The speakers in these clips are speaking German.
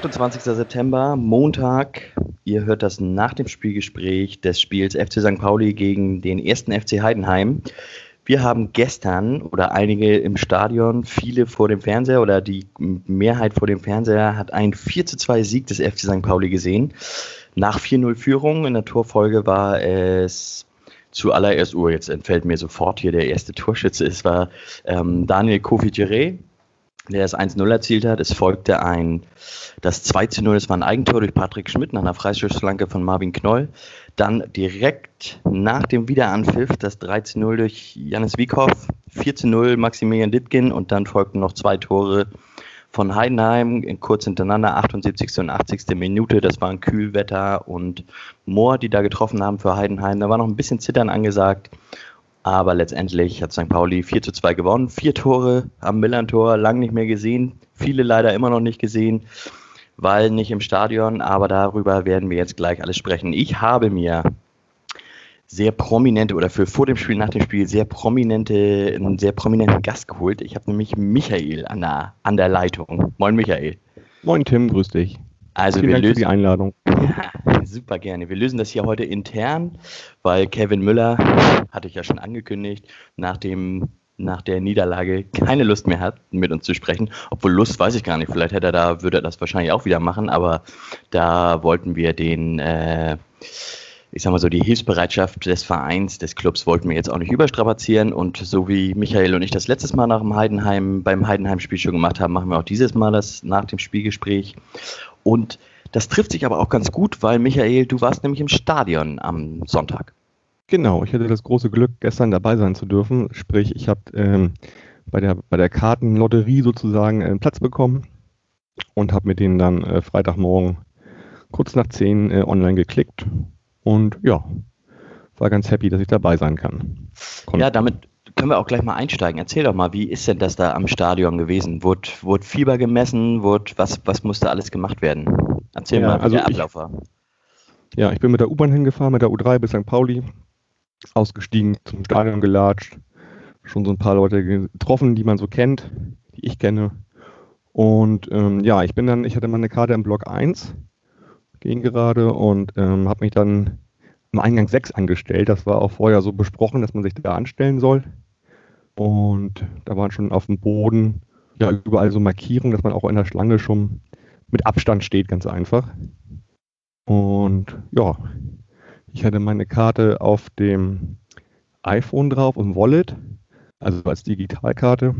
28. September, Montag. Ihr hört das nach dem Spielgespräch des Spiels FC St. Pauli gegen den ersten FC Heidenheim. Wir haben gestern oder einige im Stadion, viele vor dem Fernseher oder die Mehrheit vor dem Fernseher hat einen 4 zu 2 Sieg des FC St. Pauli gesehen. Nach 4-0 Führung in der Torfolge war es zuallererst Uhr, jetzt entfällt mir sofort hier der erste Torschütze, es war ähm, Daniel Kofi-Giré, der das 1-0 erzielt hat. Es folgte ein, das 2-0, es war ein Eigentor durch Patrick Schmidt nach einer Freistoßflanke von Marvin Knoll. Dann direkt nach dem Wiederanpfiff das 13-0 durch Janis Wiekhoff, 4-0 Maximilian Dittgen und dann folgten noch zwei Tore von Heidenheim kurz hintereinander, 78. und 80. Minute. Das waren Kühlwetter und Moor, die da getroffen haben für Heidenheim. Da war noch ein bisschen Zittern angesagt. Aber letztendlich hat St. Pauli 4 zu 2 gewonnen. Vier Tore am Millern-Tor, lang nicht mehr gesehen. Viele leider immer noch nicht gesehen weil nicht im Stadion, aber darüber werden wir jetzt gleich alles sprechen. Ich habe mir sehr prominente oder für vor dem Spiel, nach dem Spiel sehr prominente, einen sehr prominenten Gast geholt. Ich habe nämlich Michael an der, an der Leitung. Moin Michael. Moin Tim, grüß dich. Also Vielen wir Dank lösen für die Einladung. Ja, super gerne. Wir lösen das hier heute intern, weil Kevin Müller, hatte ich ja schon angekündigt, nach dem nach der Niederlage keine Lust mehr hat, mit uns zu sprechen. Obwohl Lust weiß ich gar nicht. Vielleicht hätte er da, würde er das wahrscheinlich auch wieder machen, aber da wollten wir den, äh, ich sag mal so, die Hilfsbereitschaft des Vereins, des Clubs wollten wir jetzt auch nicht überstrapazieren. Und so wie Michael und ich das letztes Mal nach dem Heidenheim, beim Heidenheim-Spiel schon gemacht haben, machen wir auch dieses Mal das nach dem Spielgespräch. Und das trifft sich aber auch ganz gut, weil Michael, du warst nämlich im Stadion am Sonntag. Genau, ich hatte das große Glück, gestern dabei sein zu dürfen. Sprich, ich habe ähm, bei, der, bei der Kartenlotterie sozusagen einen Platz bekommen und habe mit denen dann äh, Freitagmorgen kurz nach 10 äh, online geklickt. Und ja, war ganz happy, dass ich dabei sein kann. Konnt ja, damit können wir auch gleich mal einsteigen. Erzähl doch mal, wie ist denn das da am Stadion gewesen? Wurde, wurde Fieber gemessen? Wurde, was, was musste alles gemacht werden? Erzähl ja, mal, wie also der Ablauf ich, war. Ja, ich bin mit der U-Bahn hingefahren, mit der U3 bis St. Pauli ausgestiegen, zum Stadion gelatscht, schon so ein paar Leute getroffen, die man so kennt, die ich kenne. Und ähm, ja, ich bin dann, ich hatte meine Karte im Block 1, ging gerade und ähm, habe mich dann am Eingang 6 angestellt. Das war auch vorher so besprochen, dass man sich da anstellen soll. Und da waren schon auf dem Boden ja überall so Markierungen, dass man auch in der Schlange schon mit Abstand steht, ganz einfach. Und ja, ich hatte meine Karte auf dem iPhone drauf im Wallet, also als Digitalkarte.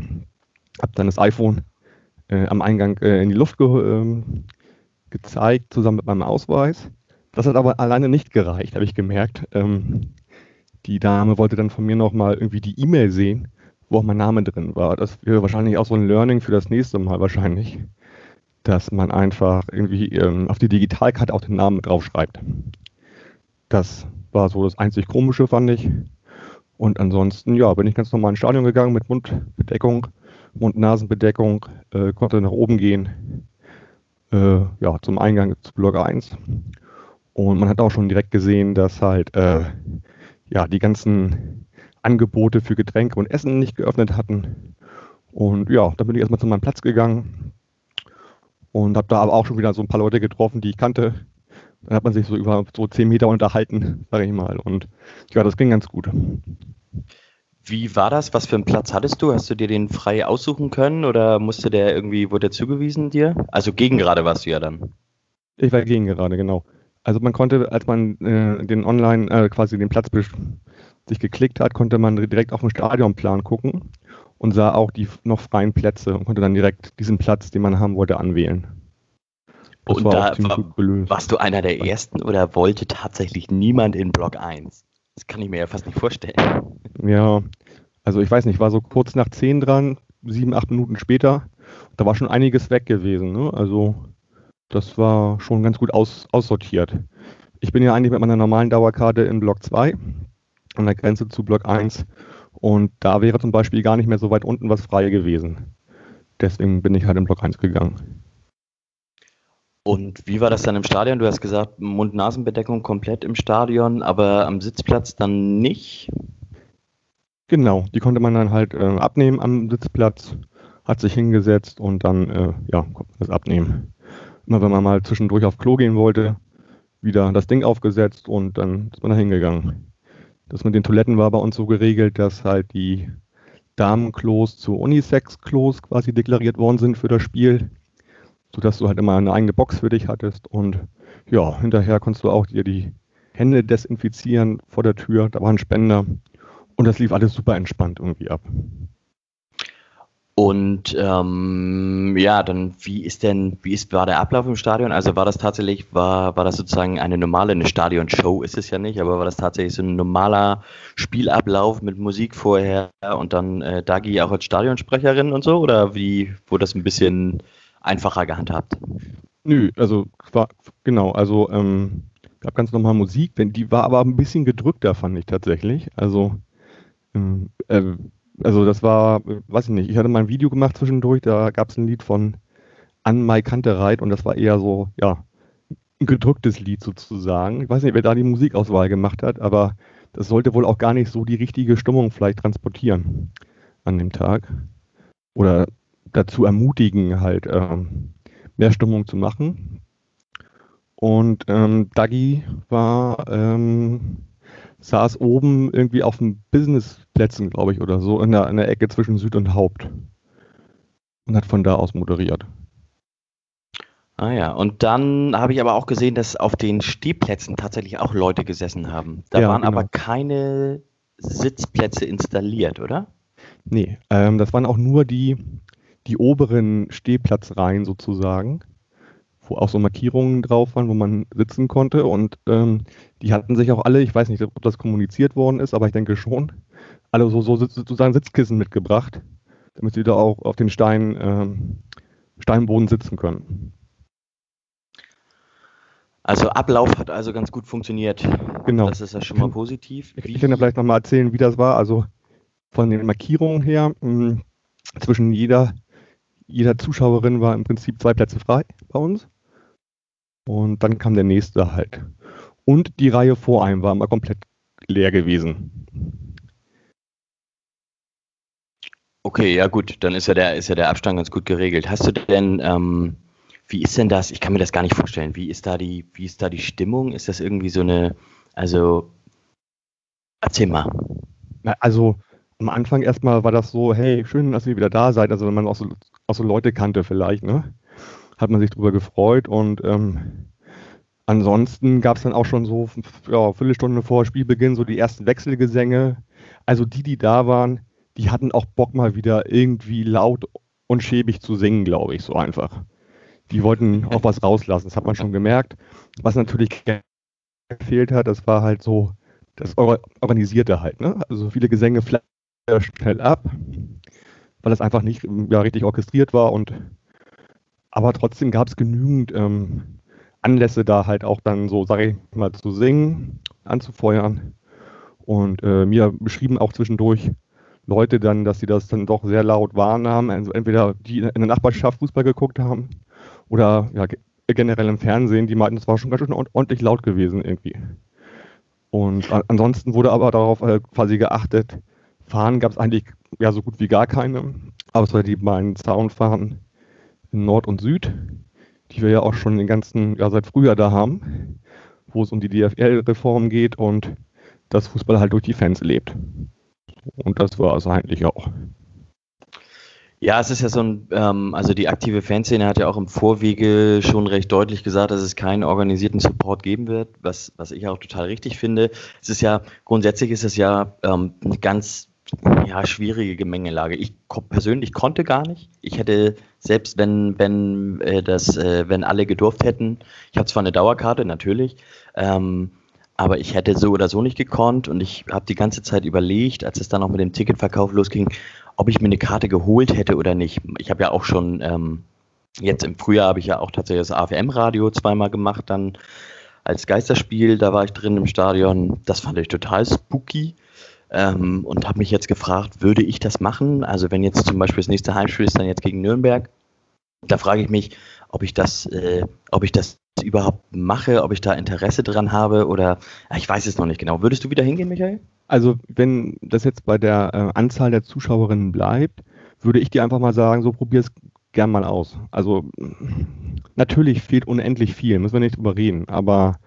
Habe dann das iPhone äh, am Eingang äh, in die Luft ge äh, gezeigt, zusammen mit meinem Ausweis. Das hat aber alleine nicht gereicht, habe ich gemerkt. Ähm, die Dame wollte dann von mir nochmal irgendwie die E-Mail sehen, wo auch mein Name drin war. Das wäre wahrscheinlich auch so ein Learning für das nächste Mal wahrscheinlich, dass man einfach irgendwie ähm, auf die Digitalkarte auch den Namen draufschreibt. Das war so das einzig Komische, fand ich. Und ansonsten, ja, bin ich ganz normal ins Stadion gegangen mit Mundbedeckung, Mund-Nasen-Bedeckung, äh, konnte nach oben gehen, äh, ja, zum Eingang zu Block 1. Und man hat auch schon direkt gesehen, dass halt, äh, ja, die ganzen Angebote für Getränke und Essen nicht geöffnet hatten. Und ja, dann bin ich erstmal zu meinem Platz gegangen und habe da aber auch schon wieder so ein paar Leute getroffen, die ich kannte, dann hat man sich so über so zehn Meter unterhalten, sage ich mal. Und ja, das ging ganz gut. Wie war das? Was für einen Platz hattest du? Hast du dir den frei aussuchen können oder musste der irgendwie, wurde der zugewiesen dir? Also gegen gerade warst du ja dann. Ich war gegen gerade, genau. Also man konnte, als man äh, den Online, äh, quasi den Platz sich geklickt hat, konnte man direkt auf den Stadionplan gucken und sah auch die noch freien Plätze und konnte dann direkt diesen Platz, den man haben wollte, anwählen. Das und war da war, warst du einer der ersten oder wollte tatsächlich niemand in Block 1? Das kann ich mir ja fast nicht vorstellen. Ja, also ich weiß nicht, war so kurz nach 10 dran, sieben, acht Minuten später. Da war schon einiges weg gewesen. Ne? Also das war schon ganz gut aus, aussortiert. Ich bin ja eigentlich mit meiner normalen Dauerkarte in Block 2 an der Grenze zu Block 1 und da wäre zum Beispiel gar nicht mehr so weit unten was frei gewesen. Deswegen bin ich halt in Block 1 gegangen. Und wie war das dann im Stadion? Du hast gesagt, Mund-Nasen-Bedeckung komplett im Stadion, aber am Sitzplatz dann nicht? Genau, die konnte man dann halt äh, abnehmen am Sitzplatz, hat sich hingesetzt und dann, äh, ja, konnte man das abnehmen. Immer wenn man mal zwischendurch auf Klo gehen wollte, wieder das Ding aufgesetzt und dann ist man da hingegangen. Das mit den Toiletten war bei uns so geregelt, dass halt die Damenklos zu Unisex-Klos quasi deklariert worden sind für das Spiel, sodass du halt immer eine eigene Box für dich hattest und ja, hinterher konntest du auch dir die Hände desinfizieren vor der Tür, da war ein Spender und das lief alles super entspannt irgendwie ab. Und ähm, ja, dann wie ist denn, wie ist, war der Ablauf im Stadion? Also war das tatsächlich, war, war das sozusagen eine normale, eine Stadionshow ist es ja nicht, aber war das tatsächlich so ein normaler Spielablauf mit Musik vorher und dann äh, Dagi auch als Stadionsprecherin und so? Oder wie wurde das ein bisschen einfacher gehandhabt? Nö, also genau, also ähm, gab ganz normal Musik, die war aber ein bisschen gedrückter, fand ich tatsächlich. Also ähm, äh, also das war, weiß ich nicht, ich hatte mal ein Video gemacht zwischendurch, da gab es ein Lied von An Mai Kantereit und das war eher so, ja, ein gedrücktes Lied sozusagen. Ich weiß nicht, wer da die Musikauswahl gemacht hat, aber das sollte wohl auch gar nicht so die richtige Stimmung vielleicht transportieren an dem Tag. Oder dazu ermutigen, halt ähm, mehr Stimmung zu machen. Und ähm, Dagi war ähm, saß oben irgendwie auf den Businessplätzen, glaube ich, oder so, in der, in der Ecke zwischen Süd und Haupt. Und hat von da aus moderiert. Ah ja, und dann habe ich aber auch gesehen, dass auf den Stehplätzen tatsächlich auch Leute gesessen haben. Da Ja, waren genau. aber keine Sitzplätze installiert, oder? Nee, ähm, das waren auch nur die, die oberen Stehplatzreihen sozusagen, wo auch so Markierungen drauf waren, wo man sitzen konnte. Und ähm, die hatten sich auch alle, ich weiß nicht, ob das kommuniziert worden ist, aber ich denke schon, alle so, so sozusagen Sitzkissen mitgebracht, damit sie da auch auf den Stein, ähm, Steinboden sitzen können. Also Ablauf hat also ganz gut funktioniert. Genau. Das ist ja schon mal positiv. Ich, ich kann ja vielleicht nochmal erzählen, wie das war. Also von den Markierungen her, mh, zwischen jeder, jeder Zuschauerin war im Prinzip zwei Plätze frei bei uns. Und dann kam der nächste halt. Und die Reihe vor einem war mal komplett leer gewesen. Okay, ja gut, dann ist ja der, ist ja der Abstand ganz gut geregelt. Hast du denn, ähm, wie ist denn das? Ich kann mir das gar nicht vorstellen. Wie ist da die, wie ist da die Stimmung? Ist das irgendwie so eine, also erzähl mal. Na, Also am Anfang erstmal war das so, hey, schön, dass ihr wieder da seid. Also wenn man auch so, auch so Leute kannte vielleicht, ne? Hat man sich drüber gefreut und ähm, ansonsten gab es dann auch schon so ja, Viertelstunde vor Spielbeginn so die ersten Wechselgesänge. Also die, die da waren, die hatten auch Bock mal wieder irgendwie laut und schäbig zu singen, glaube ich, so einfach. Die wollten auch was rauslassen, das hat man schon gemerkt. Was natürlich gefehlt hat, das war halt so das Or Organisierte halt. Ne? Also viele Gesänge flattern schnell ab, weil das einfach nicht ja, richtig orchestriert war. Und aber trotzdem gab es genügend ähm, Anlässe da halt auch dann so, sage ich mal, zu singen, anzufeuern. Und äh, mir beschrieben auch zwischendurch Leute dann, dass sie das dann doch sehr laut wahrnahmen. Also entweder die in der Nachbarschaft Fußball geguckt haben oder ja, ge- generell im Fernsehen, die meinten, es war schon ganz schön ord- ordentlich laut gewesen irgendwie. Und ansonsten wurde aber darauf äh, quasi geachtet, Fahnen gab es eigentlich ja so gut wie gar keine, außer die beiden Zaunfahnen in Nord und Süd, die wir ja auch schon den ganzen, ja seit Frühjahr da haben, wo es um die DFL-Reform geht und dass Fußball halt durch die Fans lebt. Und das war es eigentlich auch. Ja, es ist ja so ein, ähm, also die aktive Fanszene hat ja auch im Vorwege schon recht deutlich gesagt, dass es keinen organisierten Support geben wird, was, was ich auch total richtig finde. Es ist ja, grundsätzlich ist es ja ähm, eine ganz ja, schwierige Gemengelage. Ich persönlich konnte gar nicht. Ich hätte, selbst wenn, wenn äh, das, äh, wenn alle gedurft hätten, ich habe zwar eine Dauerkarte, natürlich, ähm, aber ich hätte so oder so nicht gekonnt und ich habe die ganze Zeit überlegt, als es dann auch mit dem Ticketverkauf losging, ob ich mir eine Karte geholt hätte oder nicht. Ich habe ja auch schon, ähm, jetzt im Frühjahr habe ich ja auch tatsächlich das AFM-Radio zweimal gemacht, dann als Geisterspiel, da war ich drin im Stadion. Das fand ich total spooky. Ähm, und habe mich jetzt gefragt, würde ich das machen? Also wenn jetzt zum Beispiel das nächste Heimspiel ist dann jetzt gegen Nürnberg, da frage ich mich, ob ich das, äh, ob ich das überhaupt mache, ob ich da Interesse dran habe oder ich weiß es noch nicht genau. Würdest du wieder hingehen, Michael? Also wenn das jetzt bei der äh, Anzahl der Zuschauerinnen bleibt, würde ich dir einfach mal sagen, so probier es gern mal aus. Also natürlich fehlt unendlich viel, müssen wir nicht drüber reden, aber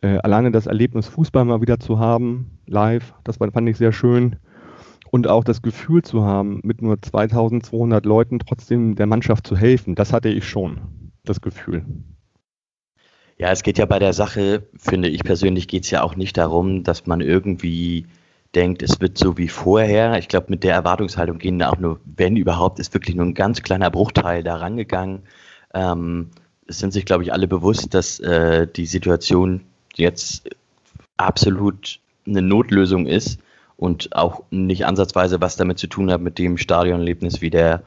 äh, alleine das Erlebnis Fußball mal wieder zu haben, live, das fand ich sehr schön. Und auch das Gefühl zu haben, mit nur 2200 Leuten trotzdem der Mannschaft zu helfen, das hatte ich schon, das Gefühl. Ja, es geht ja bei der Sache, finde ich persönlich, geht es ja auch nicht darum, dass man irgendwie denkt, es wird so wie vorher. Ich glaube, mit der Erwartungshaltung gehen da auch nur, wenn überhaupt, ist wirklich nur ein ganz kleiner Bruchteil da rangegangen. Ähm, es sind sich, glaube ich, alle bewusst, dass äh, die Situation jetzt absolut eine Notlösung ist und auch nicht ansatzweise was damit zu tun hat mit dem Stadionerlebnis, wie der,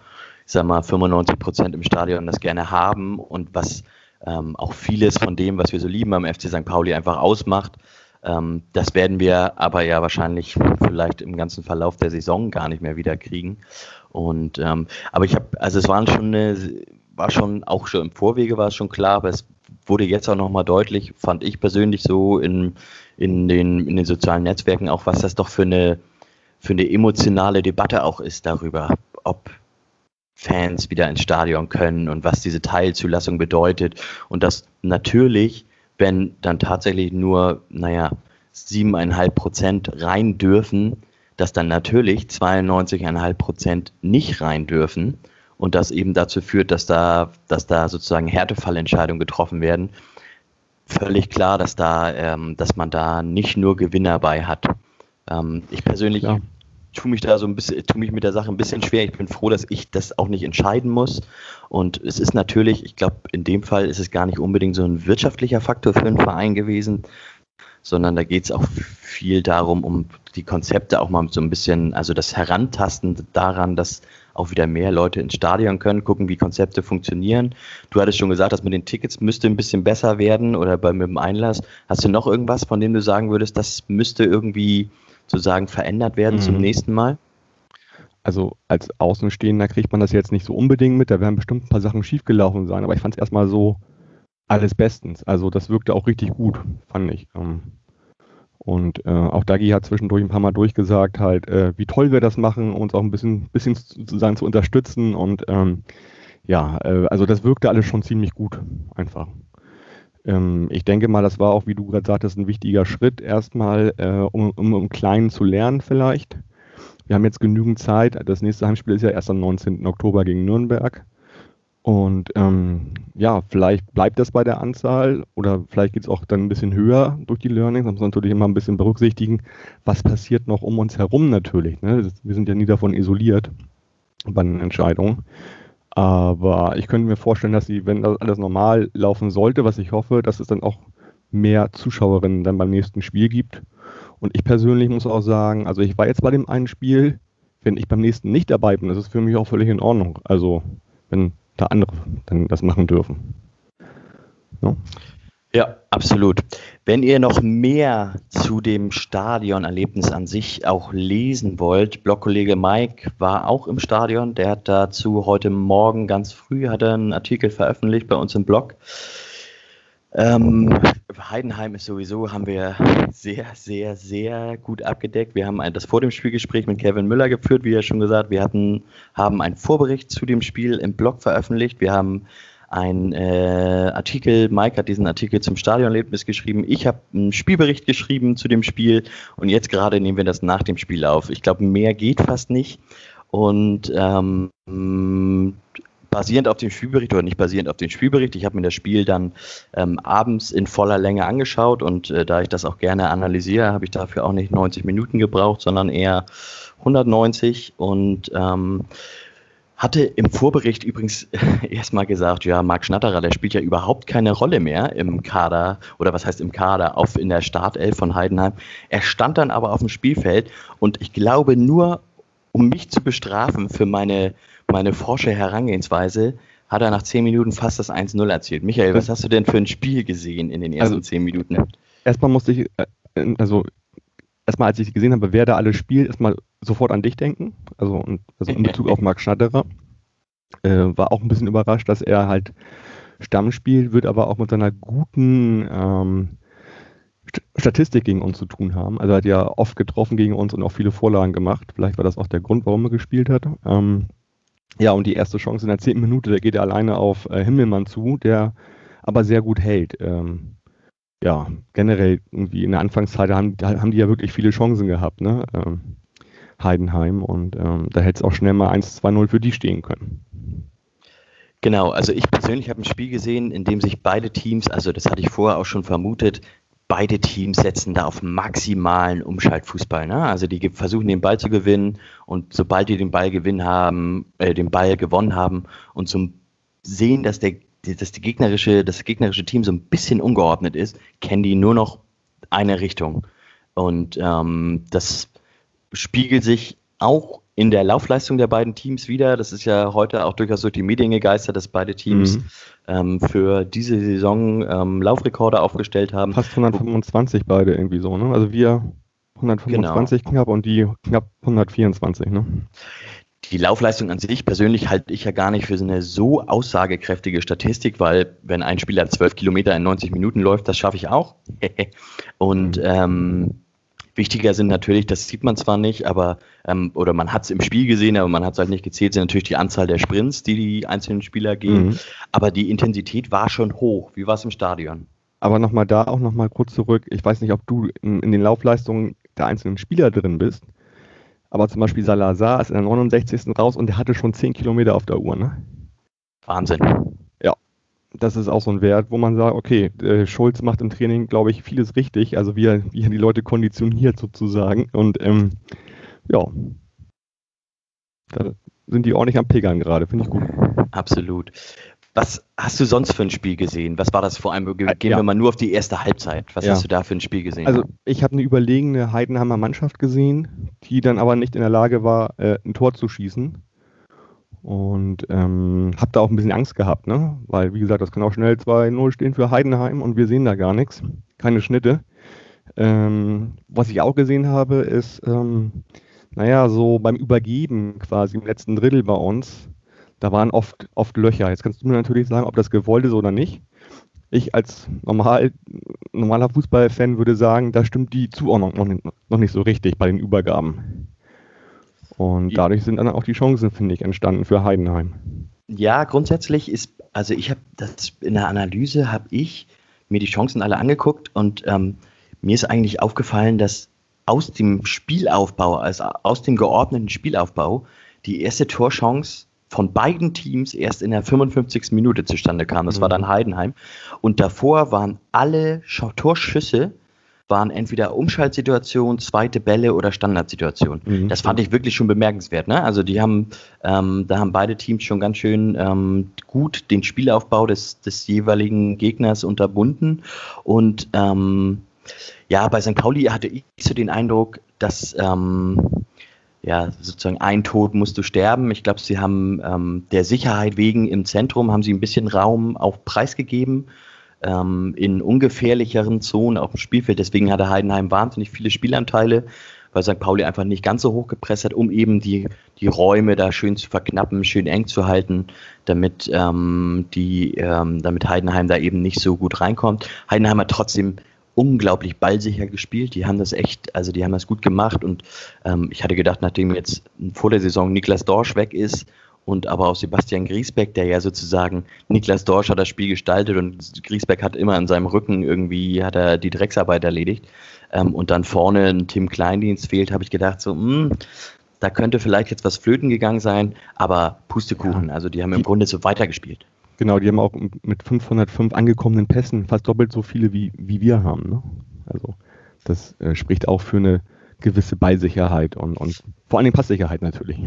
ich sag mal, 95 Prozent im Stadion das gerne haben und was ähm, auch vieles von dem, was wir so lieben am FC St. Pauli einfach ausmacht. Ähm, das werden wir aber ja wahrscheinlich vielleicht im ganzen Verlauf der Saison gar nicht mehr wieder kriegen. Und ähm, aber ich habe, also es waren schon eine, war schon auch schon im Vorwege war es schon klar, aber es wurde jetzt auch nochmal deutlich, fand ich persönlich so in, in, den, in den sozialen Netzwerken auch, was das doch für eine, für eine emotionale Debatte auch ist darüber, ob Fans wieder ins Stadion können und was diese Teilzulassung bedeutet. Und dass natürlich, wenn dann tatsächlich nur, naja, siebeneinhalb Prozent rein dürfen, dass dann natürlich 92,5 Prozent nicht rein dürfen und das eben dazu führt, dass da, dass da sozusagen Härtefallentscheidungen getroffen werden. Völlig klar, dass da, ähm, dass man da nicht nur Gewinner bei hat. Ähm, ich persönlich ja tue mich da so ein bisschen, tue mich mit der Sache ein bisschen schwer. Ich bin froh, dass ich das auch nicht entscheiden muss. Und es ist natürlich, ich glaube, in dem Fall ist es gar nicht unbedingt so ein wirtschaftlicher Faktor für einen Verein gewesen, sondern da geht es auch viel darum, um die Konzepte auch mal so ein bisschen, also das Herantasten daran, dass auch wieder mehr Leute ins Stadion können, gucken, wie Konzepte funktionieren. Du hattest schon gesagt, dass mit den Tickets müsste ein bisschen besser werden oder bei, mit dem Einlass. Hast du noch irgendwas, von dem du sagen würdest, das müsste irgendwie sozusagen verändert werden mhm. zum nächsten Mal? Also als Außenstehender kriegt man das jetzt nicht so unbedingt mit, da werden bestimmt ein paar Sachen schiefgelaufen sein, aber ich fand es erstmal so alles bestens. Also das wirkte auch richtig gut, fand ich. Ähm. Und äh, auch Dagi hat zwischendurch ein paar Mal durchgesagt, halt, äh, wie toll wir das machen, uns auch ein bisschen, bisschen sozusagen zu unterstützen. Und ähm, ja, äh, also das wirkte alles schon ziemlich gut, einfach. Ähm, ich denke mal, das war auch, wie du gerade sagtest, ein wichtiger Schritt erstmal, äh, um, um im Kleinen zu lernen vielleicht. Wir haben jetzt genügend Zeit. Das nächste Heimspiel ist ja erst am 19. Oktober gegen Nürnberg. Und ähm, ja, vielleicht bleibt das bei der Anzahl oder vielleicht geht es auch dann ein bisschen höher durch die Learnings. Da muss man natürlich immer ein bisschen berücksichtigen, was passiert noch um uns herum natürlich. Ne? Wir sind ja nie davon isoliert bei den Entscheidungen. Aber ich könnte mir vorstellen, dass sie, wenn das alles normal laufen sollte, was ich hoffe, dass es dann auch mehr Zuschauerinnen dann beim nächsten Spiel gibt. Und ich persönlich muss auch sagen, also ich war jetzt bei dem einen Spiel, wenn ich beim nächsten nicht dabei bin, das ist für mich auch völlig in Ordnung. Also wenn da andere dann das machen dürfen. Ja. Ja, absolut. Wenn ihr noch mehr zu dem Stadionerlebnis an sich auch lesen wollt, Blogkollege Mike war auch im Stadion. Der hat dazu heute Morgen ganz früh hat einen Artikel veröffentlicht bei uns im Blog. Ähm, Heidenheim ist sowieso, haben wir sehr, sehr, sehr gut abgedeckt. Wir haben ein, das vor dem Spielgespräch mit Kevin Müller geführt, wie er schon gesagt. Wir hatten, haben einen Vorbericht zu dem Spiel im Blog veröffentlicht. Wir haben ein äh, Artikel, Mike hat diesen Artikel zum Stadionerlebnis geschrieben, ich habe einen Spielbericht geschrieben zu dem Spiel und jetzt gerade nehmen wir das nach dem Spiel auf. Ich glaube, mehr geht fast nicht und ähm, basierend auf dem Spielbericht oder nicht basierend auf dem Spielbericht, ich habe mir das Spiel dann ähm, abends in voller Länge angeschaut und äh, da ich das auch gerne analysiere, habe ich dafür auch nicht 90 Minuten gebraucht, sondern eher 190 und ähm, hatte im Vorbericht übrigens erstmal gesagt, ja, Marc Schnatterer, der spielt ja überhaupt keine Rolle mehr im Kader, oder was heißt im Kader, auf in der Startelf von Heidenheim. Er stand dann aber auf dem Spielfeld und ich glaube nur, um mich zu bestrafen für meine, meine forsche Herangehensweise, hat er nach zehn Minuten fast das 1-0 erzielt. Michael, was hast du denn für ein Spiel gesehen in den ersten also, zehn Minuten? Erstmal musste ich, äh, also erstmal als ich gesehen habe, wer da alles spielt, erstmal sofort an dich denken, also, also in Bezug auf Marc Schnatterer. Äh, war auch ein bisschen überrascht, dass er halt Stamm spielt, wird aber auch mit seiner guten ähm, Statistik gegen uns zu tun haben. Also er hat ja oft getroffen gegen uns und auch viele Vorlagen gemacht. Vielleicht war das auch der Grund, warum er gespielt hat. Ähm, ja, und die erste Chance in der zehnten Minute, da geht er alleine auf äh, Himmelmann zu, der aber sehr gut hält. Ähm, ja, generell irgendwie in der Anfangszeit haben, haben die ja wirklich viele Chancen gehabt, ne? Ähm, Heidenheim und ähm, da hätte es auch schnell mal 1-2-0 für die stehen können. Genau, also ich persönlich habe ein Spiel gesehen, in dem sich beide Teams, also das hatte ich vorher auch schon vermutet, beide Teams setzen da auf maximalen Umschaltfußball. Ne? Also die versuchen den Ball zu gewinnen und sobald die den Ball gewinnen haben, äh, den Ball gewonnen haben und zum sehen, dass der dass die gegnerische, das gegnerische Team so ein bisschen ungeordnet ist, kennen die nur noch eine Richtung. Und ähm, das spiegelt sich auch in der Laufleistung der beiden Teams wieder. Das ist ja heute auch durchaus durch die Medien gegeistert, dass beide Teams mhm. Ähm, für diese Saison ähm, Laufrekorde aufgestellt haben. Fast 125 beide irgendwie so, ne? Also wir 125 genau. knapp und die knapp 124, ne? Die Laufleistung an sich persönlich halte ich ja gar nicht für so eine so aussagekräftige Statistik, weil wenn ein Spieler 12 Kilometer in 90 Minuten läuft, das schaffe ich auch. und mhm. ähm, Wichtiger sind natürlich, das sieht man zwar nicht, aber ähm, oder man hat es im Spiel gesehen, aber man hat es halt nicht gezählt, sind natürlich die Anzahl der Sprints, die die einzelnen Spieler gehen. Mhm. Aber die Intensität war schon hoch. Wie war es im Stadion? Aber nochmal da auch nochmal kurz zurück. Ich weiß nicht, ob du in, in, den Laufleistungen der einzelnen Spieler drin bist. Aber zum Beispiel Salazar ist in der 69. raus und der hatte schon 10 Kilometer auf der Uhr, ne? Wahnsinn das ist auch so ein Wert, wo man sagt, okay, äh, Schulz macht im Training, glaube ich, vieles richtig, also wie er, wie er die Leute konditioniert sozusagen. Und ähm, ja, da sind die ordentlich am Pegeln gerade, finde ich gut. Absolut. Was hast du sonst für ein Spiel gesehen? Was war das vor allem? Gehen ja. wir mal nur auf die erste Halbzeit. Was ja. hast du da für ein Spiel gesehen? Also ich habe eine überlegene Heidenheimer Mannschaft gesehen, die dann aber nicht in der Lage war, äh, ein Tor zu schießen. Und ähm, habe da auch ein bisschen Angst gehabt, ne? Weil, wie gesagt, das kann auch schnell 2-0 stehen für Heidenheim und wir sehen da gar nichts. Keine Schnitte. Ähm, was ich auch gesehen habe, ist, ähm, naja, so beim Übergeben quasi im letzten Drittel bei uns, da waren oft, oft Löcher. Jetzt kannst du mir natürlich sagen, ob das gewollt ist oder nicht. Ich als normal, normaler Fußballfan würde sagen, da stimmt die Zuordnung noch nicht, noch nicht so richtig bei den Übergaben. Und dadurch sind dann auch die Chancen, finde ich, entstanden für Heidenheim. Ja, grundsätzlich ist, also ich habe das in der Analyse, habe ich mir die Chancen alle angeguckt und ähm, mir ist eigentlich aufgefallen, dass aus dem Spielaufbau, also aus dem geordneten Spielaufbau, die erste Torchance von beiden Teams erst in der 55. Minute zustande kam. Das mhm. war dann Heidenheim. Und davor waren alle Torschüsse waren entweder Umschaltsituationen, zweite Bälle oder Standardsituationen. Mhm. Das fand ich wirklich schon bemerkenswert. Ne? Also die haben, ähm, da haben beide Teams schon ganz schön ähm, gut den Spielaufbau des, des jeweiligen Gegners unterbunden. Und ähm, ja, bei St. Pauli hatte ich so den Eindruck, dass ähm, ja, sozusagen ein Tod musst du sterben. Ich glaube, sie haben ähm, der Sicherheit wegen im Zentrum haben sie ein bisschen Raum auch preisgegeben ähm, in ungefährlicheren Zonen auf dem Spielfeld. Deswegen hatte Heidenheim wahnsinnig viele Spielanteile, weil St. Pauli einfach nicht ganz so hoch gepresst hat, um eben die, die Räume da schön zu verknappen, schön eng zu halten, damit, ähm, die, ähm, damit Heidenheim da eben nicht so gut reinkommt. Heidenheim hat trotzdem unglaublich ballsicher gespielt. Die haben das echt, also die haben das gut gemacht und ähm, ich hatte gedacht, nachdem jetzt vor der Saison Niklas Dorsch weg ist und aber auch Sebastian Griesbeck, der ja sozusagen Niklas Dorsch hat das Spiel gestaltet und Griesbeck hat immer an seinem Rücken irgendwie hat er die Drecksarbeit erledigt ähm, und dann vorne ein Tim Kleindienst fehlt, habe ich gedacht so, mh, hm, da könnte vielleicht jetzt was flöten gegangen sein, aber Pustekuchen, ja. also die haben im Grunde so weitergespielt. Genau, die haben auch mit 505 angekommenen Pässen fast doppelt so viele wie, wie wir haben. Ne? Also das äh, spricht auch für eine gewisse Beisicherheit und, und vor allem Passsicherheit natürlich.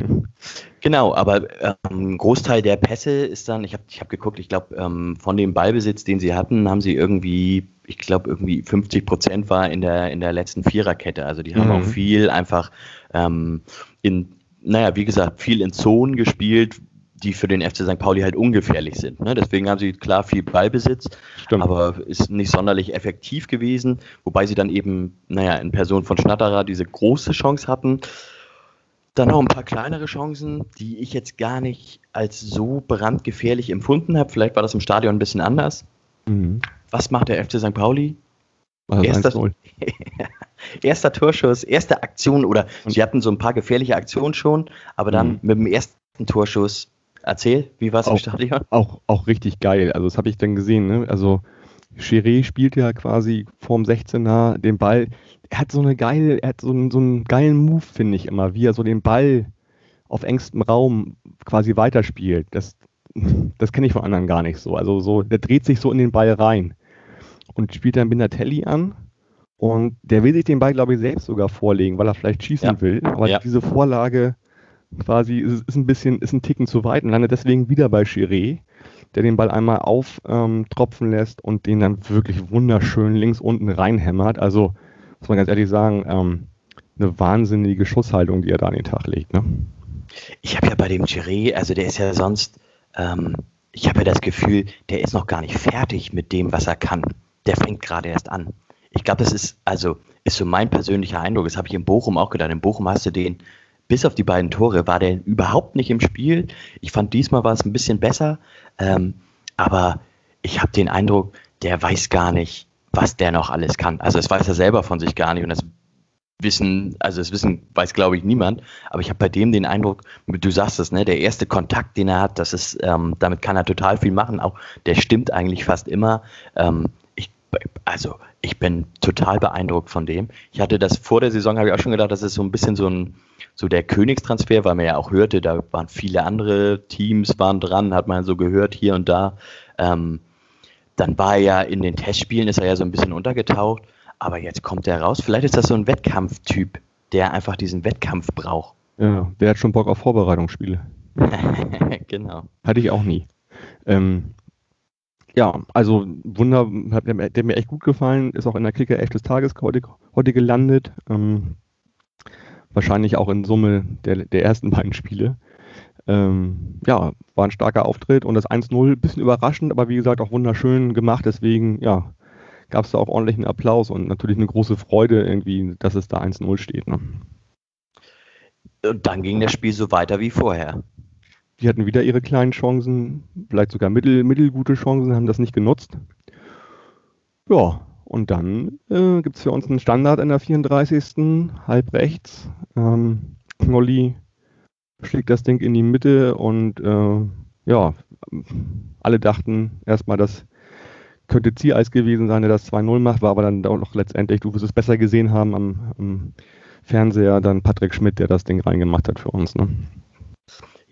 Genau, aber ähm, ein Großteil der Pässe ist dann, ich habe ich hab geguckt, ich glaube, ähm, von dem Ballbesitz, den sie hatten, haben sie irgendwie, ich glaube, irgendwie 50 Prozent war in der, in der letzten Viererkette. Also die haben mhm. auch viel einfach in, naja, wie gesagt, viel in Zonen gespielt, die für den FC St. Pauli halt ungefährlich sind. Ne? Deswegen haben sie klar viel Ballbesitz, Stimmt. aber ist nicht sonderlich effektiv gewesen, wobei sie dann eben, naja, in Person von Schnatterer diese große Chance hatten. Dann noch ein paar kleinere Chancen, die ich jetzt gar nicht als so brandgefährlich empfunden habe. Vielleicht war das im Stadion ein bisschen anders. Mhm. Was macht der FC St. Pauli? Erster, 1-0. erster Torschuss, erste Aktion oder sie hatten so ein paar gefährliche Aktionen schon, aber dann Mhm. mit dem ersten Torschuss. Erzähl, wie war es im Auch- Stadion? auch, auch richtig geil. Also das habe ich dann gesehen. Ne? Also Chiré spielt ja quasi vorm 16er den Ball. Er hat so eine geile, er hat so einen, so einen geilen Move, finde ich immer, wie er so den Ball auf engstem Raum quasi weiterspielt. Das, das kenne ich von anderen gar nicht so. Also so, der dreht sich so in den Ball rein und spielt dann Binatelli an. Und der will sich den Ball, glaube ich, selbst sogar vorlegen, weil er vielleicht schießen Ja. will. Aber Ja. diese Vorlage quasi ist, ist ein bisschen, ist ein Ticken zu weit und landet deswegen wieder bei Chiré, der den Ball einmal auftropfen ähm, lässt und den dann wirklich wunderschön links unten reinhämmert. Also, muss man ganz ehrlich sagen, ähm, eine wahnsinnige Schusshaltung, die er da an den Tag legt. Ne? Ich habe ja bei dem Giré, also der ist ja sonst, ähm, ich habe ja das Gefühl, der ist noch gar nicht fertig mit dem, was er kann. Der fängt gerade erst an. Ich glaube, das ist, also, ist so mein persönlicher Eindruck. Das habe ich in Bochum auch gedacht. In Bochum hast du den, bis auf die beiden Tore, war der überhaupt nicht im Spiel. Ich fand, diesmal war es ein bisschen besser. Ähm, aber ich habe den Eindruck, der weiß gar nicht, was der noch alles kann. Also, das weiß er selber von sich gar nicht. Und das wissen, also das wissen, weiß glaube ich niemand, aber ich habe bei dem den Eindruck, du sagst es, ne, der erste Kontakt, den er hat, das ist, ähm, damit kann er total viel machen, auch der stimmt eigentlich fast immer. Ähm, also ich bin total beeindruckt von dem. Ich hatte das vor der Saison, habe ich auch schon gedacht, das ist so ein bisschen so ein, so der Königstransfer, weil man ja auch hörte, da waren viele andere Teams waren dran, hat man so gehört hier und da. Ähm, dann war er ja in den Testspielen, ist er ja so ein bisschen untergetaucht. Aber jetzt kommt er raus. Vielleicht ist das so ein Wettkampftyp, der einfach diesen Wettkampf braucht. Ja, der hat schon Bock auf Vorbereitungsspiele. genau. Hatte ich auch nie. Ähm, ja, also Wunder, hat der, der mir echt gut gefallen, ist auch in der Kicker echt des Tages heute, heute gelandet. Ähm, wahrscheinlich auch in Summe der, der ersten beiden Spiele. Ähm, ja, war ein starker Auftritt und das 1-0 bisschen überraschend, aber wie gesagt auch wunderschön gemacht. Deswegen, ja, gab es da auch ordentlichen Applaus und natürlich eine große Freude irgendwie, dass es da 1-0 steht. Ne? Und dann ging das Spiel so weiter wie vorher. Die hatten wieder ihre kleinen Chancen, vielleicht sogar mittel, mittelgute Chancen, haben das nicht genutzt. Ja, und dann äh, gibt es für uns einen Standard in der 34. halb rechts. Ähm, Knolli schlägt das Ding in die Mitte und äh, ja, alle dachten erstmal, das könnte Ziereis gewesen sein, der das 2-0 macht, war aber dann auch noch letztendlich, du wirst es besser gesehen haben am, am Fernseher, dann Patrick Schmidt, der das Ding reingemacht hat für uns. Ne?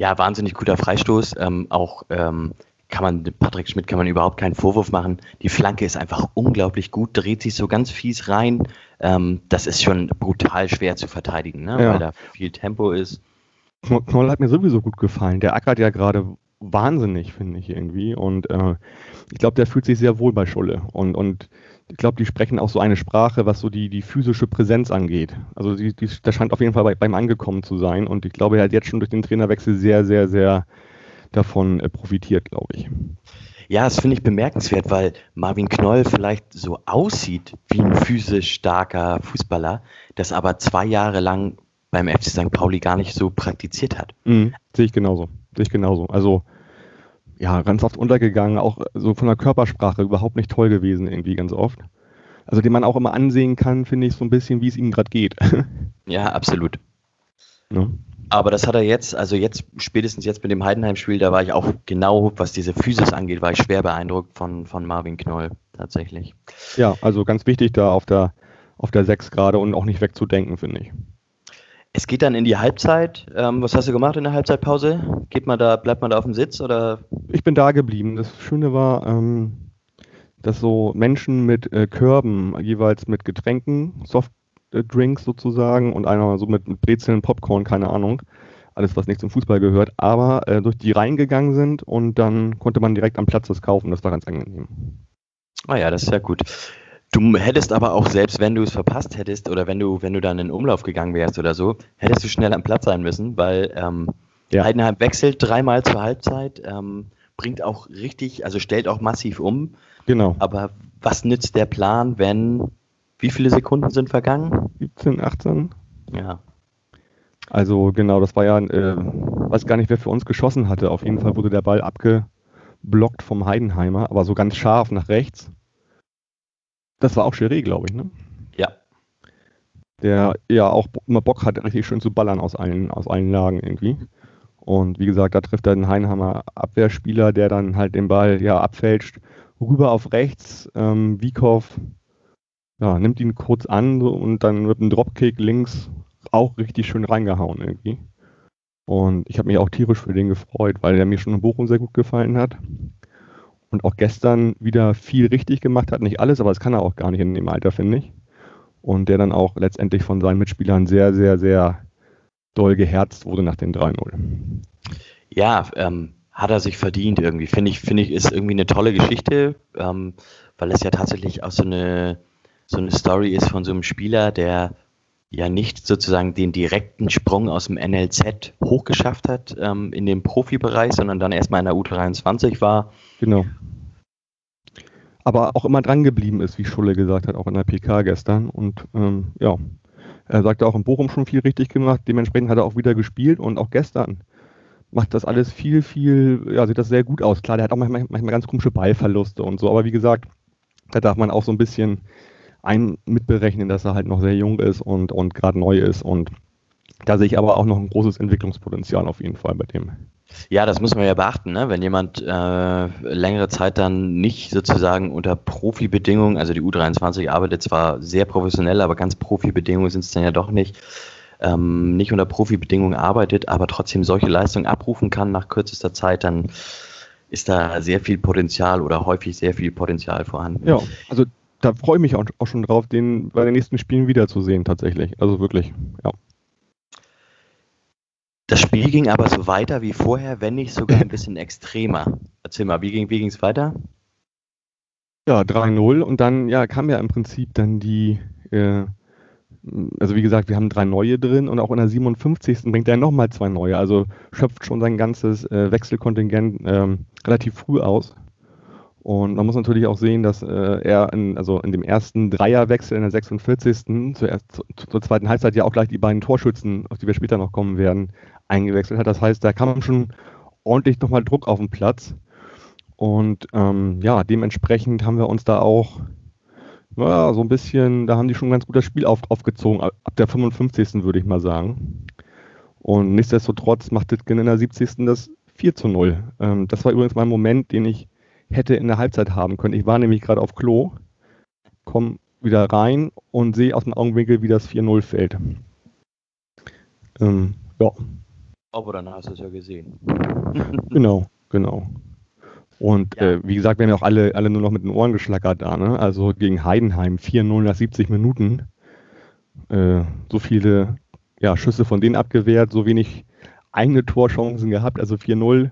Ja, wahnsinnig guter Freistoß. Ähm, auch ähm, kann man, Patrick Schmidt kann man überhaupt keinen Vorwurf machen. Die Flanke ist einfach unglaublich gut, dreht sich so ganz fies rein. Ähm, das ist schon brutal schwer zu verteidigen, ne? Ja. weil da viel Tempo ist. Knoll hat mir sowieso gut gefallen. Der ackert ja gerade wahnsinnig, finde ich irgendwie. Und äh, ich glaube, der fühlt sich sehr wohl bei Schulle. Und, und ich glaube, die sprechen auch so eine Sprache, was so die, die physische Präsenz angeht. Also die, die, das scheint auf jeden Fall bei, beim Angekommen zu sein. Und ich glaube, er hat jetzt schon durch den Trainerwechsel sehr, sehr, sehr davon äh, profitiert, glaube ich. Ja, das finde ich bemerkenswert, weil Marvin Knoll vielleicht so aussieht wie ein physisch starker Fußballer, das aber zwei Jahre lang beim FC St. Pauli gar nicht so praktiziert hat. Mhm, sehe ich genauso. Sehe ich genauso. Also ja, ganz oft untergegangen, auch so von der Körpersprache überhaupt nicht toll gewesen, irgendwie ganz oft. Also den man auch immer ansehen kann, finde ich so ein bisschen, wie es ihm gerade geht. Ja, absolut. ne? Aber das hat er jetzt, also jetzt, spätestens jetzt mit dem Heidenheim-Spiel, da war ich auch genau, was diese Physis angeht, war ich schwer beeindruckt von, von Marvin Knoll, tatsächlich. Ja, also ganz wichtig da auf der, auf der 6 gerade und auch nicht wegzudenken, finde ich. Es geht dann in die Halbzeit. Ähm, was hast du gemacht in der Halbzeitpause? Geht man da, bleibt man da auf dem Sitz oder? Ich bin da geblieben. Das Schöne war, ähm, dass so Menschen mit äh, Körben, jeweils mit Getränken, Softdrinks sozusagen und einer so mit, mit Brezeln, Popcorn, keine Ahnung, alles was nicht zum Fußball gehört, aber äh, durch die Reihen gegangen sind und dann konnte man direkt am Platz das kaufen. Das war ganz angenehm. Ah ja, das ist ja gut. Du hättest aber auch, selbst wenn du es verpasst hättest oder wenn du, wenn du dann in den Umlauf gegangen wärst oder so, hättest du schnell am Platz sein müssen, weil ähm, Ja. Heidenheim wechselt dreimal zur Halbzeit, ähm, bringt auch richtig, also stellt auch massiv um. Genau. Aber was nützt der Plan, wenn wie viele Sekunden sind vergangen? 17, 18. Ja. Also genau, das war ja, äh, weiß gar nicht, wer für uns geschossen hatte. Auf jeden Fall wurde der Ball abgeblockt vom Heidenheimer, aber so ganz scharf nach rechts. Das war auch Chiré, glaube ich, ne? Ja. Der ja auch immer Bock hat, richtig schön zu ballern aus allen, aus allen Lagen irgendwie. Und wie gesagt, da trifft er den Heidenheimer Abwehrspieler, der dann halt den Ball ja abfälscht, rüber auf rechts. Ähm, Wiekow ja, nimmt ihn kurz an und dann wird ein Dropkick links auch richtig schön reingehauen irgendwie. Und ich habe mich auch tierisch für den gefreut, weil er mir schon in Bochum sehr gut gefallen hat. Und auch gestern wieder viel richtig gemacht hat. Nicht alles, aber das kann er auch gar nicht in dem Alter, finde ich. Und der dann auch letztendlich von seinen Mitspielern sehr, sehr, sehr doll geherzt wurde nach dem 3-0. Ja, ähm, hat er sich verdient irgendwie. Finde ich, finde ich, ist irgendwie eine tolle Geschichte, ähm, weil es ja tatsächlich auch so eine, so eine Story ist von so einem Spieler, der ja nicht sozusagen den direkten Sprung aus dem NLZ hochgeschafft hat ähm, in den Profibereich, sondern dann erstmal in der U23 war. Genau. Aber auch immer dran geblieben ist, wie Schulle gesagt hat, auch in der PK gestern. Und ähm, ja, er sagte auch in Bochum schon viel richtig gemacht. Dementsprechend hat er auch wieder gespielt und auch gestern macht das alles viel, viel, ja, sieht das sehr gut aus. Klar, der hat auch manchmal, manchmal ganz komische Ballverluste und so. Aber wie gesagt, da darf man auch so ein bisschen ein mitberechnen, dass er halt noch sehr jung ist und, und gerade neu ist. Und da sehe ich aber auch noch ein großes Entwicklungspotenzial auf jeden Fall bei dem. Ja, das muss man ja beachten, ne? wenn jemand äh, längere Zeit dann nicht sozusagen unter Profibedingungen, also die U23 arbeitet zwar sehr professionell, aber ganz Profibedingungen sind es dann ja doch nicht, ähm, nicht unter Profibedingungen arbeitet, aber trotzdem solche Leistungen abrufen kann nach kürzester Zeit, dann ist da sehr viel Potenzial oder häufig sehr viel Potenzial vorhanden. Ja, also da freue ich mich auch, auch schon drauf, den bei den nächsten Spielen wiederzusehen, tatsächlich. Also wirklich, ja. Das Spiel ging aber so weiter wie vorher, wenn nicht sogar ein bisschen extremer. Erzähl mal, wie ging es weiter? Ja, 3-0 und dann ja, kam ja im Prinzip dann die, äh, also wie gesagt, wir haben drei neue drin und auch in der 57. bringt er nochmal zwei neue, also schöpft schon sein ganzes äh, Wechselkontingent ähm, relativ früh aus. Und man muss natürlich auch sehen, dass äh, er in, also in dem ersten Dreierwechsel in der 46. Zuerst, zu, zur zweiten Halbzeit ja auch gleich die beiden Torschützen, auf die wir später noch kommen werden, eingewechselt hat. Das heißt, da kam schon ordentlich nochmal Druck auf den Platz. Und ähm, ja, dementsprechend haben wir uns da auch ja, so ein bisschen, da haben die schon ganz gut das Spiel auf, aufgezogen, ab der 55. würde ich mal sagen. Und nichtsdestotrotz macht Dittgen in der 70. das 4 zu 0. Ähm, das war übrigens mein Moment, den ich hätte in der Halbzeit haben können. Ich war nämlich gerade auf Klo, komme wieder rein und sehe aus dem Augenwinkel, wie das 4-0 fällt. Ähm, ja. Aber dann hast du es ja gesehen. genau, genau. Und ja. äh, wie gesagt, wir haben ja auch alle, alle nur noch mit den Ohren geschlackert da. Ne? Also gegen Heidenheim 4-0 nach 70 Minuten. Äh, so viele ja, Schüsse von denen abgewehrt, so wenig eigene Torchancen gehabt. Also 4-0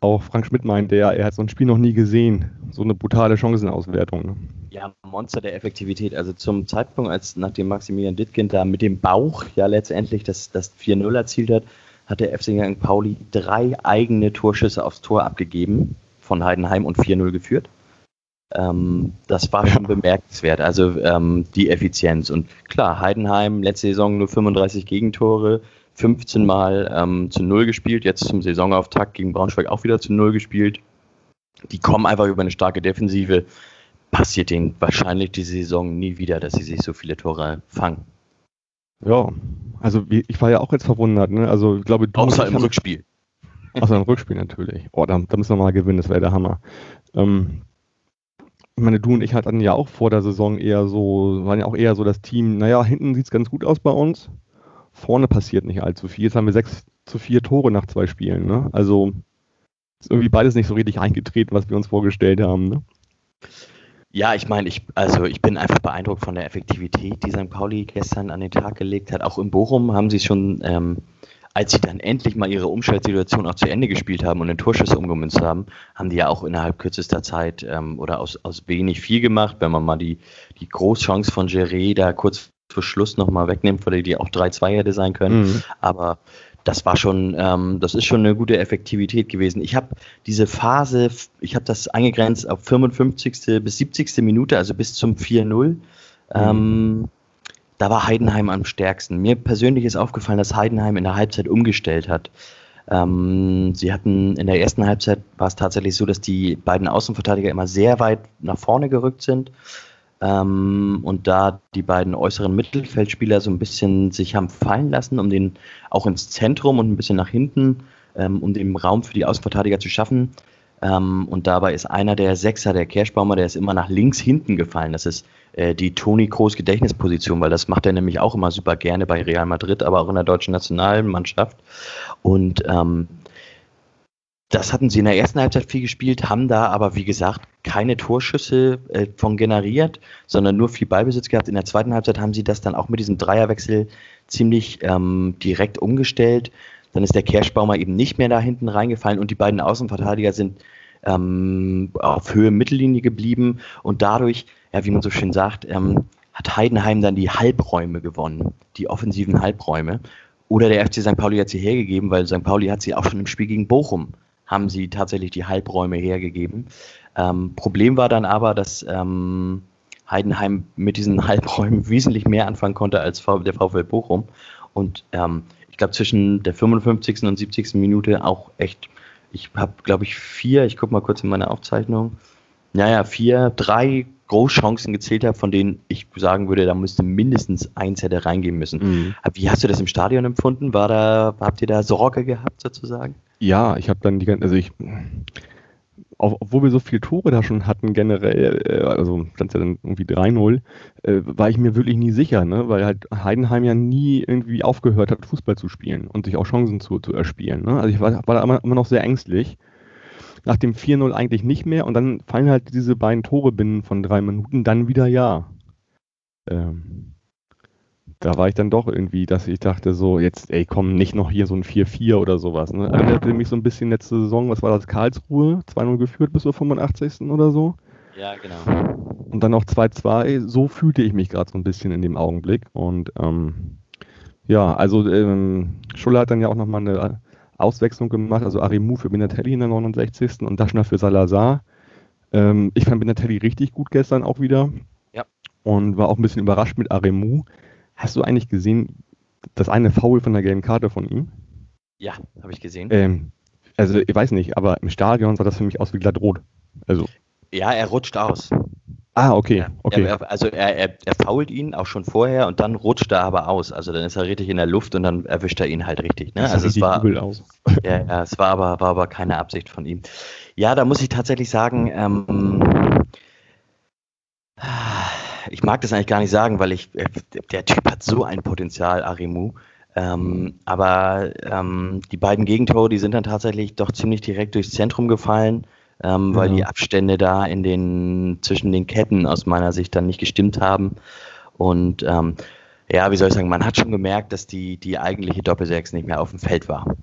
auch Frank Schmidt meinte ja, er hat so ein Spiel noch nie gesehen. So eine brutale Chancenauswertung. Ne? Ja, Monster der Effektivität. Also zum Zeitpunkt, als nachdem Maximilian Dittgen da mit dem Bauch ja letztendlich das, das 4-0 erzielt hat, hat der FC St. Pauli drei eigene Torschüsse aufs Tor abgegeben von Heidenheim und 4-0 geführt. Ähm, das war schon bemerkenswert. Also ähm, die Effizienz. Und klar, Heidenheim, letzte Saison nur 35 Gegentore, 15 Mal ähm, zu Null gespielt, jetzt zum Saisonauftakt gegen Braunschweig auch wieder zu Null gespielt. Die kommen einfach über eine starke Defensive. Passiert denen wahrscheinlich diese Saison nie wieder, dass sie sich so viele Tore fangen. Ja, also ich war ja auch jetzt verwundert. Ne? Also ich glaube, du Außer im haben... Rückspiel. Außer im Rückspiel natürlich. Oh, da, da müssen wir mal gewinnen, das wäre der Hammer. Ähm, ich meine, du und ich hatten ja auch vor der Saison eher so, waren ja auch eher so das Team, naja, hinten sieht es ganz gut aus bei uns vorne passiert nicht allzu viel. Jetzt haben wir sechs zu vier Tore nach zwei Spielen. Ne? Also ist irgendwie beides nicht so richtig eingetreten, was wir uns vorgestellt haben. Ne? Ja, ich meine, ich, also ich bin einfach beeindruckt von der Effektivität, die St. Pauli gestern an den Tag gelegt hat. Auch in Bochum haben sie schon, ähm, als sie dann endlich mal ihre Umschaltsituation auch zu Ende gespielt haben und den Torschüsse umgemünzt haben, haben die ja auch innerhalb kürzester Zeit ähm, oder aus, aus wenig viel gemacht. Wenn man mal die, die Großchance von Geré da kurz für Schluss nochmal wegnimmt, weil die auch 3-2 hätte sein können. Mhm. Aber das war schon, ähm, das ist schon eine gute Effektivität gewesen. Ich habe diese Phase, ich habe das eingegrenzt auf 55. bis 70. Minute, also bis zum 4-0. Mhm. Ähm, da war Heidenheim am stärksten. Mir persönlich ist aufgefallen, dass Heidenheim in der Halbzeit umgestellt hat. Ähm, sie hatten in der ersten Halbzeit war es tatsächlich so, dass die beiden Außenverteidiger immer sehr weit nach vorne gerückt sind. Ähm, und da die beiden äußeren Mittelfeldspieler so ein bisschen sich haben fallen lassen, um den auch ins Zentrum und ein bisschen nach hinten, ähm, um den Raum für die Außenverteidiger zu schaffen. Ähm, und dabei ist einer der Sechser, der Kerschbaumer, der ist immer nach links hinten gefallen. Das ist äh, die Toni Kroos Gedächtnisposition, weil das macht er nämlich auch immer super gerne bei Real Madrid, aber auch in der deutschen Nationalmannschaft. Und ähm, das hatten sie in der ersten Halbzeit viel gespielt, haben da aber, wie gesagt, keine Torschüsse äh, von generiert, sondern nur viel Ballbesitz gehabt. In der zweiten Halbzeit haben sie das dann auch mit diesem Dreierwechsel ziemlich ähm, direkt umgestellt. Dann ist der Kerschbaumer eben nicht mehr da hinten reingefallen und die beiden Außenverteidiger sind ähm, auf Höhe Mittellinie geblieben und dadurch, ja, wie man so schön sagt, ähm, hat Heidenheim dann die Halbräume gewonnen, die offensiven Halbräume. Oder der FC St. Pauli hat sie hergegeben, weil St. Pauli hat sie auch schon im Spiel gegen Bochum haben sie tatsächlich die Halbräume hergegeben. Ähm, Problem war dann aber, dass ähm, Heidenheim mit diesen Halbräumen wesentlich mehr anfangen konnte als der VfL Bochum. Und ähm, ich glaube, zwischen der 55. und 70. Minute auch echt, ich habe, glaube ich, vier, ich gucke mal kurz in meine Aufzeichnung, naja, vier, drei Großchancen gezählt habe, von denen ich sagen würde, da müsste mindestens eins hätte reingehen müssen. Mhm. Wie hast du das im Stadion empfunden? War da, habt ihr da Sorge gehabt sozusagen? Ja, ich habe dann die ganze, also ich, obwohl wir so viele Tore da schon hatten generell, äh, also stand ja dann irgendwie 3-0, äh, war ich mir wirklich nie sicher, ne? weil halt Heidenheim ja nie irgendwie aufgehört hat, Fußball zu spielen und sich auch Chancen zu, zu erspielen. Ne? Also ich war, war da immer, immer noch sehr ängstlich. Nach dem 4-0 eigentlich nicht mehr und dann fallen halt diese beiden Tore binnen von drei Minuten, dann wieder ja. Ähm, da war ich dann doch irgendwie, dass ich dachte so, jetzt, ey, komm, nicht noch hier so ein 4-4 oder sowas. Ne? Erinnerte mich so ein bisschen letzte Saison, was war das, Karlsruhe, 2-0 geführt bis zur 85. oder so. Ja, genau. Und dann noch 2-2, so fühlte ich mich gerade so ein bisschen in dem Augenblick. Und ähm, ja, also ähm, Schuller hat dann ja auch nochmal eine Auswechslung gemacht, also Arimu für Benatelli in der 69. und Daschner für Salazar. Ähm, ich fand Benatelli richtig gut gestern auch wieder. Ja. Und war auch ein bisschen überrascht mit Arimu. Hast du eigentlich gesehen, das eine Foul von der gelben Karte von ihm? Ja, habe ich gesehen. Ähm, also ich weiß nicht, aber im Stadion sah das für mich aus wie glatt rot. Also. Ja, er rutscht aus. Ah, okay. okay. Er, also er, er, er fault ihn auch schon vorher und dann rutscht er aber aus. Also dann ist er richtig in der Luft und dann erwischt er ihn halt richtig. Ne? Also es war, aus. Ja, ja, es war aber, war aber keine Absicht von ihm. Ja, da muss ich tatsächlich sagen, ähm, ich mag das eigentlich gar nicht sagen, weil ich, äh, der Typ hat so ein Potenzial, Arimu. Ähm, aber ähm, die beiden Gegentore, die sind dann tatsächlich doch ziemlich direkt durchs Zentrum gefallen, ähm, weil ja. die Abstände da in den, zwischen den Ketten aus meiner Sicht dann nicht gestimmt haben. Und ähm, ja, wie soll ich sagen, man hat schon gemerkt, dass die, die eigentliche Doppelsechs nicht mehr auf dem Feld war.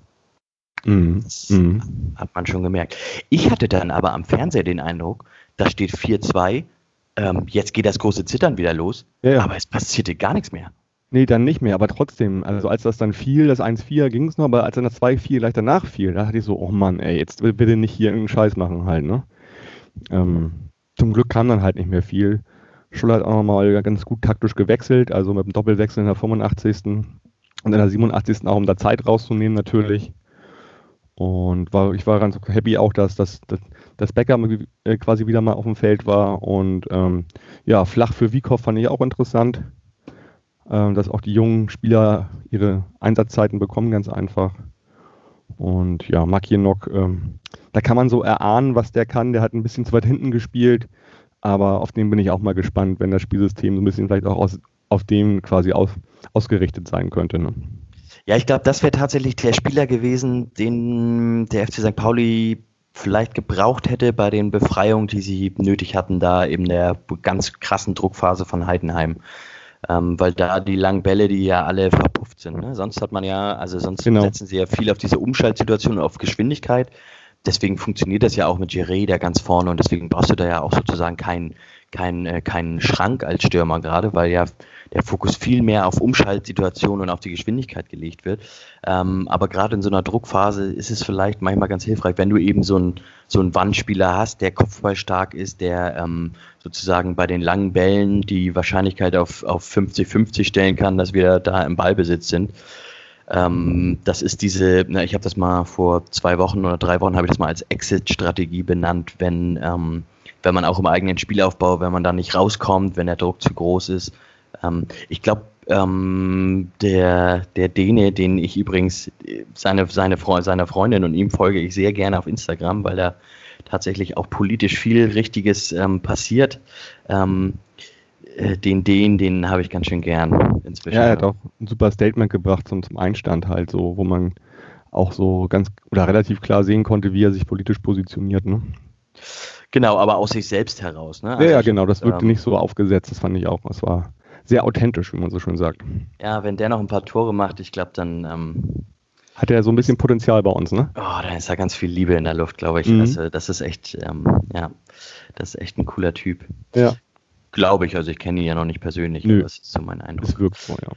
Mhm. Das mhm. hat man schon gemerkt. Ich hatte dann aber am Fernseher den Eindruck, da steht 4-2 ähm, jetzt geht das große Zittern wieder los, ja, aber es passierte gar nichts mehr. Nee, dann nicht mehr, aber trotzdem, also als das dann fiel, das 1-4 ging es noch, aber als dann das 2-4 gleich danach fiel, da hatte ich so, oh Mann, ey, jetzt bitte nicht hier irgendeinen Scheiß machen halt, ne? Ähm, zum Glück kam dann halt nicht mehr viel. Schuller hat auch nochmal ganz gut taktisch gewechselt, also mit dem Doppelwechsel in der 85. und in der 87. auch um da Zeit rauszunehmen natürlich. Und war, ich war ganz happy auch, dass, dass, dass dass Becker äh, quasi wieder mal auf dem Feld war. Und ähm, ja, flach für Wiekow fand ich auch interessant, ähm, dass auch die jungen Spieler ihre Einsatzzeiten bekommen, ganz einfach. Und ja, Makienok, ähm, da kann man so erahnen, was der kann. Der hat ein bisschen zu weit hinten gespielt, aber auf den bin ich auch mal gespannt, wenn das Spielsystem so ein bisschen vielleicht auch aus, auf dem quasi aus, ausgerichtet sein könnte. Ne? Ja, ich glaube, das wäre tatsächlich der Spieler gewesen, den der FC St. Pauli vielleicht gebraucht hätte bei den Befreiungen, die sie nötig hatten, da in der ganz krassen Druckphase von Heidenheim. Ähm, weil da die langen Bälle, die ja alle verpufft sind. Ne? Sonst hat man ja, also sonst genau. setzen sie ja viel auf diese Umschaltsituation und auf Geschwindigkeit. Deswegen funktioniert das ja auch mit Giré, der ganz vorne, und deswegen brauchst du da ja auch sozusagen keinen kein, äh, kein Schrank als Stürmer gerade, weil ja der Fokus viel mehr auf Umschaltsituationen und auf die Geschwindigkeit gelegt wird. Ähm, aber gerade in so einer Druckphase ist es vielleicht manchmal ganz hilfreich, wenn du eben so einen so Wandspieler hast, der kopfballstark ist, der ähm, sozusagen bei den langen Bällen die Wahrscheinlichkeit auf, auf 50-50 stellen kann, dass wir da im Ballbesitz sind. Ähm, das ist diese, na, ich habe das mal vor zwei Wochen oder drei Wochen habe ich das mal als Exit-Strategie benannt, wenn, ähm, wenn man auch im eigenen Spielaufbau, wenn man da nicht rauskommt, wenn der Druck zu groß ist. Ähm, ich glaube, ähm, der, der Däne, den ich übrigens, seine, seine Fre seiner Freundin und ihm folge ich sehr gerne auf Instagram, weil da tatsächlich auch politisch viel Richtiges ähm, passiert. Ähm, äh, den den, den habe ich ganz schön gern inzwischen. Ja, er hat auch ein super Statement gebracht zum, zum Einstand halt, so, wo man auch so ganz oder relativ klar sehen konnte, wie er sich politisch positioniert. Ne? Genau, aber aus sich selbst heraus. Ne? Also ja, ja, genau, das wirkte ähm, nicht so aufgesetzt, das fand ich auch. Das war sehr authentisch, wie man so schön sagt. Ja, wenn der noch ein paar Tore macht, ich glaube, dann. Ähm, hat er so ein bisschen Potenzial bei uns, ne? Oh, da ist da ganz viel Liebe in der Luft, glaube ich. Mhm. Also, das ist echt, ähm, ja, das ist echt ein cooler Typ. Ja. Glaube ich, also ich kenne ihn ja noch nicht persönlich, Nö. das ist so mein Eindruck. Das wirkt so, ja.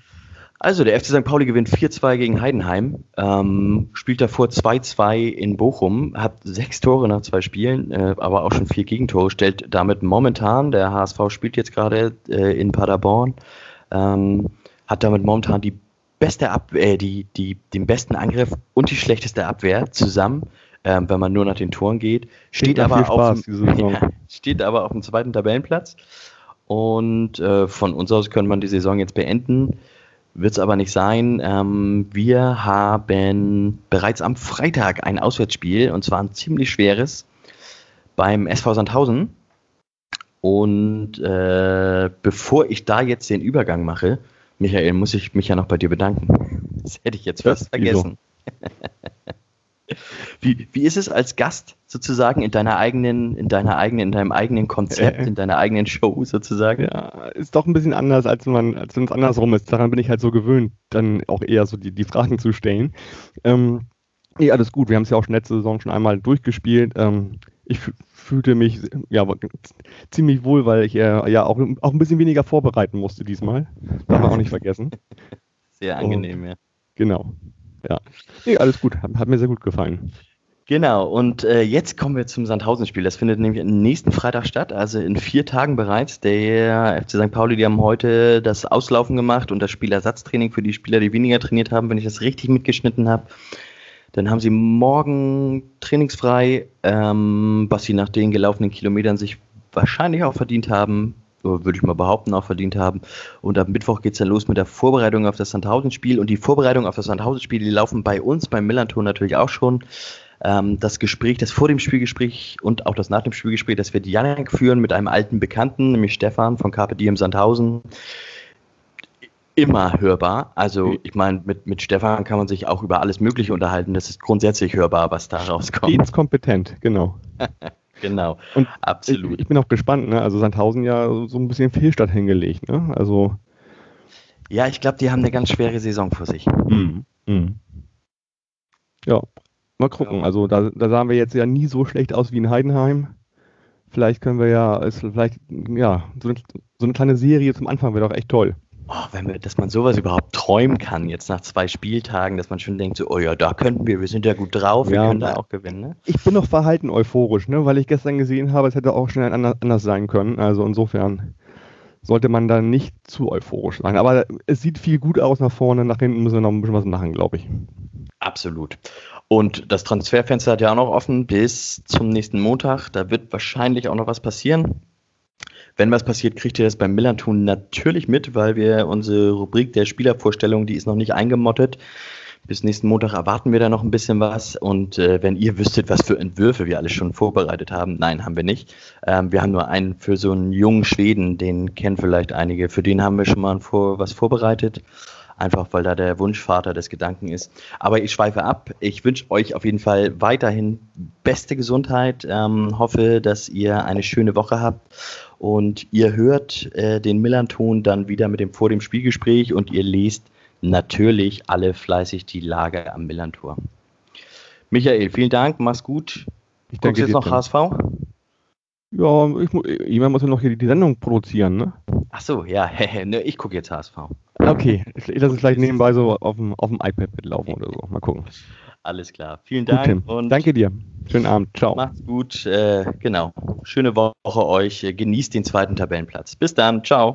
Also, der FC St. Pauli gewinnt 4-2 gegen Heidenheim, ähm, spielt davor 2-2 in Bochum, hat sechs Tore nach zwei Spielen, äh, aber auch schon vier Gegentore, stellt damit momentan, der HSV spielt jetzt gerade äh, in Paderborn, ähm, hat damit momentan die beste Ab äh, die, die, den besten Angriff und die schlechteste Abwehr zusammen, ähm, wenn man nur nach den Toren geht. Steht aber, auf dem, ja, steht aber auf dem zweiten Tabellenplatz. Und äh, von uns aus könnte man die Saison jetzt beenden. Wird es aber nicht sein. Ähm, wir haben bereits am Freitag ein Auswärtsspiel und zwar ein ziemlich schweres beim SV Sandhausen. Und äh, bevor ich da jetzt den Übergang mache, Michael, muss ich mich ja noch bei dir bedanken. Das hätte ich jetzt fast ja, vergessen. Wie, wie ist es als Gast sozusagen in deiner eigenen, in deiner eigenen, in deinem eigenen Konzept, äh, in deiner eigenen Show sozusagen? Ja, ist doch ein bisschen anders, als man, als wenn es andersrum ist. Daran bin ich halt so gewöhnt, dann auch eher so die, die Fragen zu stellen. Ähm, nee, alles gut. Wir haben es ja auch schon letzte Saison schon einmal durchgespielt. Ähm, ich fühlte mich ja ziemlich wohl, weil ich äh, ja auch, auch ein bisschen weniger vorbereiten musste diesmal. Darf man auch nicht vergessen. Sehr angenehm, Und, ja. Genau. Ja. Nee, alles gut. Hat, hat mir sehr gut gefallen. Genau, und äh, jetzt kommen wir zum Sandhausen-Spiel. Das findet nämlich nächsten Freitag statt, also in vier Tagen bereits. Der FC St. Pauli, die haben heute das Auslaufen gemacht und das Spielersatztraining für die Spieler, die weniger trainiert haben, wenn ich das richtig mitgeschnitten habe. Dann haben sie morgen trainingsfrei, ähm, was sie nach den gelaufenen Kilometern sich wahrscheinlich auch verdient haben würde ich mal behaupten, auch verdient haben. Und am Mittwoch geht es dann los mit der Vorbereitung auf das Sandhausen-Spiel. Und die Vorbereitung auf das Sandhausen-Spiel, die laufen bei uns beim Millanton natürlich auch schon. Ähm, das Gespräch, das vor dem Spielgespräch und auch das nach dem Spielgespräch, das wird Janek führen mit einem alten Bekannten, nämlich Stefan von Carpe Diem Sandhausen. Immer hörbar. Also, ich meine, mit, mit Stefan kann man sich auch über alles Mögliche unterhalten. Das ist grundsätzlich hörbar, was da rauskommt. kompetent, genau. Genau, und absolut. Ich, ich, bin auch gespannt, ne? Also Sandhausen ja so ein bisschen Fehlstart hingelegt, ne? Also. Ja, ich glaube, die haben eine ganz schwere Saison vor sich. Mhm. Mhm. Ja, mal gucken. Also da, da sahen wir jetzt ja nie so schlecht aus wie in Heidenheim. Vielleicht können wir ja, ist vielleicht, ja, so eine, so eine kleine Serie zum Anfang wäre doch echt toll oh, wenn wir, dass man sowas überhaupt träumen kann, jetzt nach zwei Spieltagen, dass man schon denkt, so, oh ja, da könnten wir, wir sind ja gut drauf, wir ja, können da auch gewinnen. Ne? Ich bin noch verhalten euphorisch, ne, weil ich gestern gesehen habe, es hätte auch schnell anders, anders sein können. Also insofern sollte man da nicht zu euphorisch sein. Aber es sieht viel gut aus nach vorne, nach hinten müssen wir noch ein bisschen was machen, glaube ich. Absolut. Und das Transferfenster hat ja auch noch offen bis zum nächsten Montag. Da wird wahrscheinlich auch noch was passieren. Wenn was passiert, kriegt ihr das beim Millanton natürlich mit, weil wir unsere Rubrik der Spielervorstellung, die ist noch nicht eingemottet. Bis nächsten Montag erwarten wir da noch ein bisschen was. Und äh, wenn ihr wüsstet, was für Entwürfe wir alle schon vorbereitet haben, nein, haben wir nicht. Ähm, wir haben nur einen für so einen jungen Schweden, den kennen vielleicht einige. Für den haben wir schon mal vor, was vorbereitet einfach weil da der Wunschvater des Gedanken ist. Aber ich schweife ab. Ich wünsche euch auf jeden Fall weiterhin beste Gesundheit. Ähm, hoffe, dass ihr eine schöne Woche habt und ihr hört äh, den Millanton dann wieder mit dem vor dem Spielgespräch und ihr lest natürlich alle fleißig die Lage am Millantor. Michael, vielen Dank, mach's gut. Ich danke jetzt noch HSV? Ja, ich, jemand muss ja noch hier die Sendung produzieren, ne? Ach so, ja, ne, ich gucke jetzt HSV. Okay, ich lasse es gleich nebenbei so auf dem, auf dem iPad mitlaufen oder so. Mal gucken. Alles klar. Vielen Gut, Dank Tim. und Danke dir. Schönen Abend. Ciao. macht's gut. Äh, genau. Schöne Woche euch. Genießt den zweiten Tabellenplatz. Bis dann. Ciao.